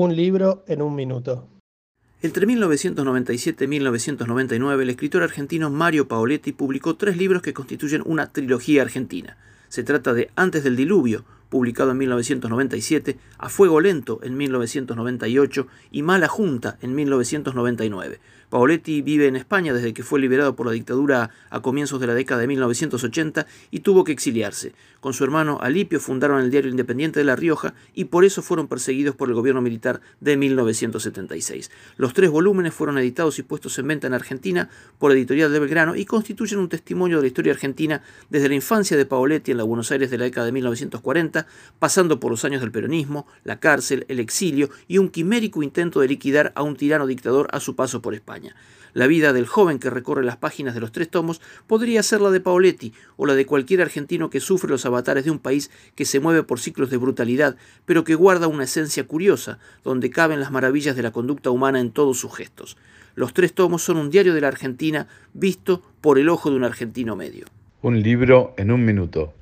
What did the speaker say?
Un libro en un minuto. Entre 1997 y 1999, el escritor argentino Mario Paoletti publicó tres libros que constituyen una trilogía argentina. Se trata de Antes del Diluvio, publicado en 1997, A Fuego Lento en 1998 y Mala Junta en 1999. Paoletti vive en España desde que fue liberado por la dictadura a comienzos de la década de 1980 y tuvo que exiliarse. Con su hermano Alipio fundaron el diario Independiente de La Rioja y por eso fueron perseguidos por el gobierno militar de 1976. Los tres volúmenes fueron editados y puestos en venta en Argentina por Editorial de Belgrano y constituyen un testimonio de la historia argentina desde la infancia de Paoletti en la Buenos Aires de la década de 1940, pasando por los años del peronismo, la cárcel, el exilio y un quimérico intento de liquidar a un tirano dictador a su paso por España. La vida del joven que recorre las páginas de los tres tomos podría ser la de Paoletti o la de cualquier argentino que sufre los avatares de un país que se mueve por ciclos de brutalidad, pero que guarda una esencia curiosa, donde caben las maravillas de la conducta humana en todos sus gestos. Los tres tomos son un diario de la Argentina visto por el ojo de un argentino medio. Un libro en un minuto.